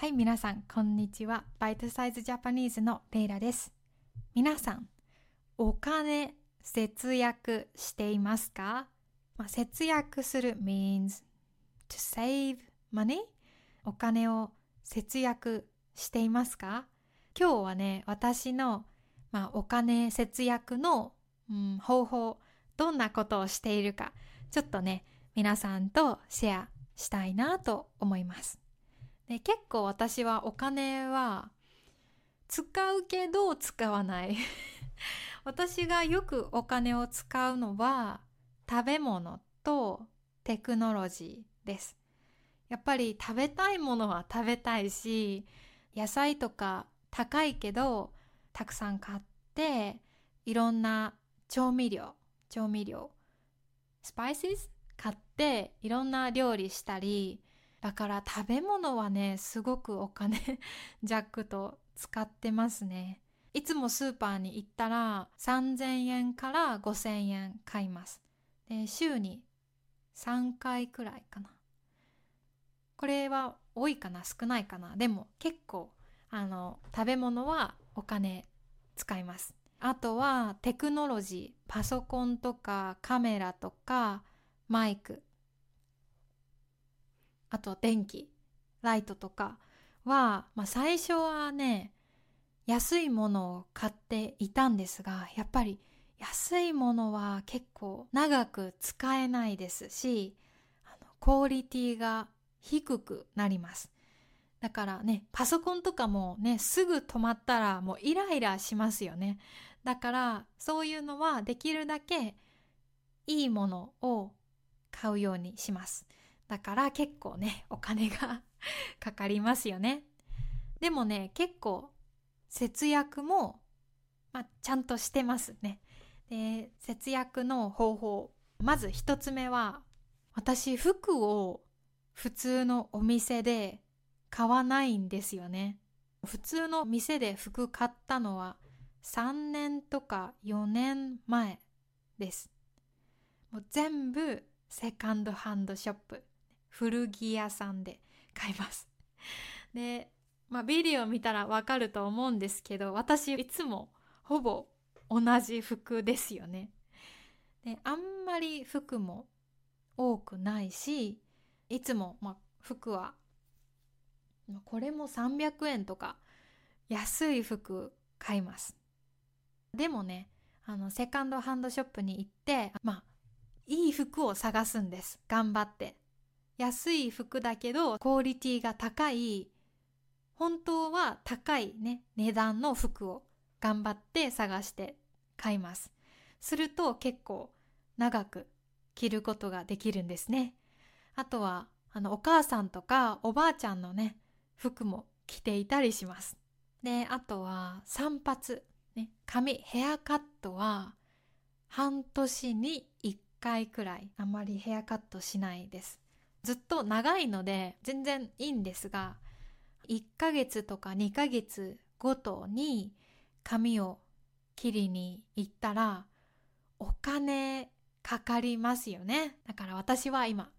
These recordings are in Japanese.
はい、皆さん、こんにちは。バイトサイズジャパニーズのレイラです。皆さん、お金節約していますか、まあ、節約する means to save money お金を節約していますか？今日はね、私の、まあ、お金節約の、うん、方法、どんなことをしているか、ちょっとね、皆さんとシェアしたいなと思います。で結構私はお金は使うけど使わない。私がよくお金を使うのは食べ物とテクノロジーです。やっぱり食べたいものは食べたいし野菜とか高いけどたくさん買っていろんな調味料調味料スパイシス買っていろんな料理したりだから食べ物はねすごくお金ジャックと使ってますね。いつもスーパーに行ったら3000円から5000円買います。で週に3回くらいかな。これは多いかな少ないかな。でも結構あの食べ物はお金使います。あとはテクノロジーパソコンとかカメラとかマイク。あと電気ライトとかは、まあ、最初はね安いものを買っていたんですがやっぱり安いものは結構長く使えないですしあのクオリティが低くなります。だからねパソコンとかもねすぐ止まったらもうイライラしますよね。だからそういうのはできるだけいいものを買うようにします。だから結構ねお金が かかりますよね。でもね結構節約も、まあ、ちゃんとしてますね。で節約の方法まず一つ目は私服を普通のお店で買わないんですよね。普通の店で服買ったのは3年とか4年前です。もう全部セカンドハンドショップ。古着屋さんで買います。で、まあ、ビデオ見たらわかると思うんですけど私いつもほぼ同じ服ですよね。であんまり服も多くないしいつも、まあ、服はこれも300円とか安い服買います。でもねあのセカンドハンドショップに行ってまあいい服を探すんです。頑張って。安い服だけどクオリティが高い本当は高いね値段の服を頑張って探して買います。すると結構長く着ることができるんですね。あとはあのお母さんとかおばあちゃんのね服も着ていたりします。であとは散髪ね髪ヘアカットは半年に1回くらい。あまりヘアカットしないです。ずっと長いので全然いいんですが1ヶ月とか2ヶ月ごとに髪を切りに行ったらお金かかりますよね。だから私は今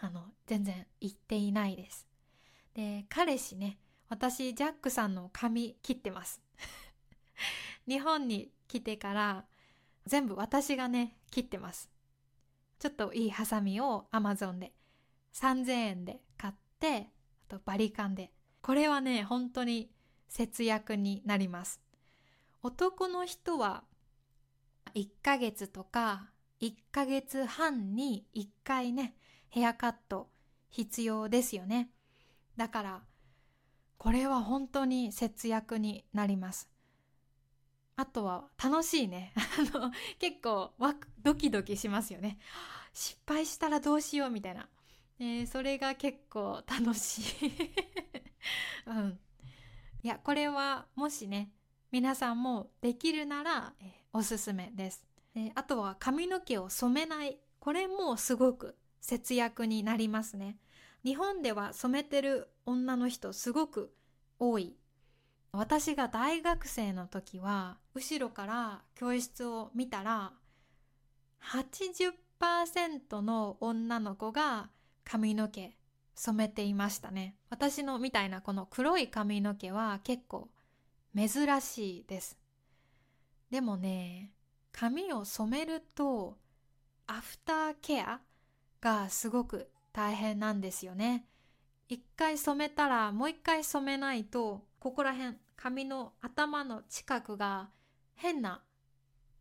あの全然行っていないです。で彼氏ね私ジャックさんの髪切ってます。日本に来てから全部私がね切ってます。ちょっといいハサミを Amazon で3000円で買ってあとバリカンで。これはね本当に節約になります。男の人は1ヶ月とか1ヶ月半に1回ねヘアカット必要ですよね。だからこれは本当に節約になります。あとは楽しいね。あの結構ワクドキドキしますよね。失敗したらどうしようみたいな。えー、それが結構楽しい うん。いや、これはもしね、皆さんもできるなら、えー、おすすめです、えー、あとは髪の毛を染めない。これもすごく節約になりますね。日本では染めてる女の人すごく多い。私が大学生の時は、後ろから教室を見たら、80%の女の子が髪の毛染めていましたね。私のみたいなこの黒い髪の毛は結構珍しいです。でもね髪を染めるとアフターケアがすごく大変なんですよね。一回染めたらもう一回染めないとここら辺髪の頭の近くが変な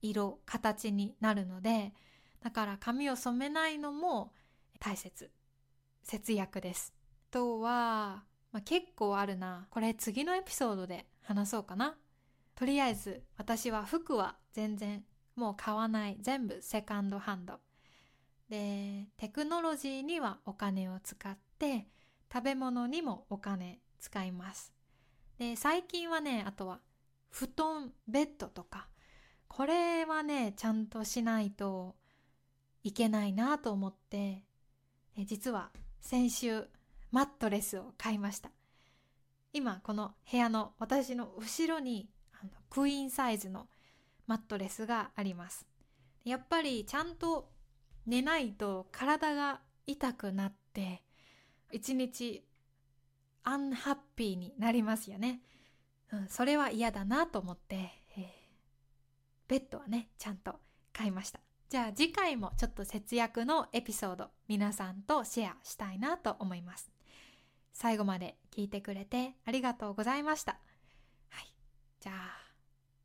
色形になるのでだから髪を染めないのも大切。節約です。あとは、まあ、結構あるな。これ次のエピソードで話そうかな。とりあえず私は服は全然もう買わない。全部セカンドハンド。でテクノロジーにはお金を使って食べ物にもお金使います。で最近はねあとは布団ベッドとか。これはねちゃんとしないといけないなと思って実は先週マットレスを買いました。今この部屋の私の後ろにあのクイーンサイズのマットレスがあります。やっぱりちゃんと寝ないと体が痛くなって一日アンハッピーになりますよね、うん、それは嫌だなと思って、えー、ベッドはねちゃんと買いました。じゃあ次回もちょっと節約のエピソード皆さんとシェアしたいなと思います。最後まで聞いてくれてありがとうございました。はい。じゃあ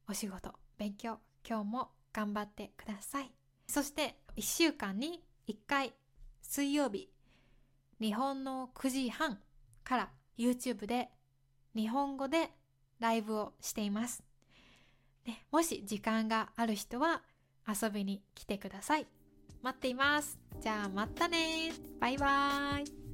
お仕事勉強今日も頑張ってください。そして1週間に1回水曜日日本の9時半から YouTube で日本語でライブをしています。ね、もし時間がある人は遊びに来てください。待っています。じゃあまたねバイバーイ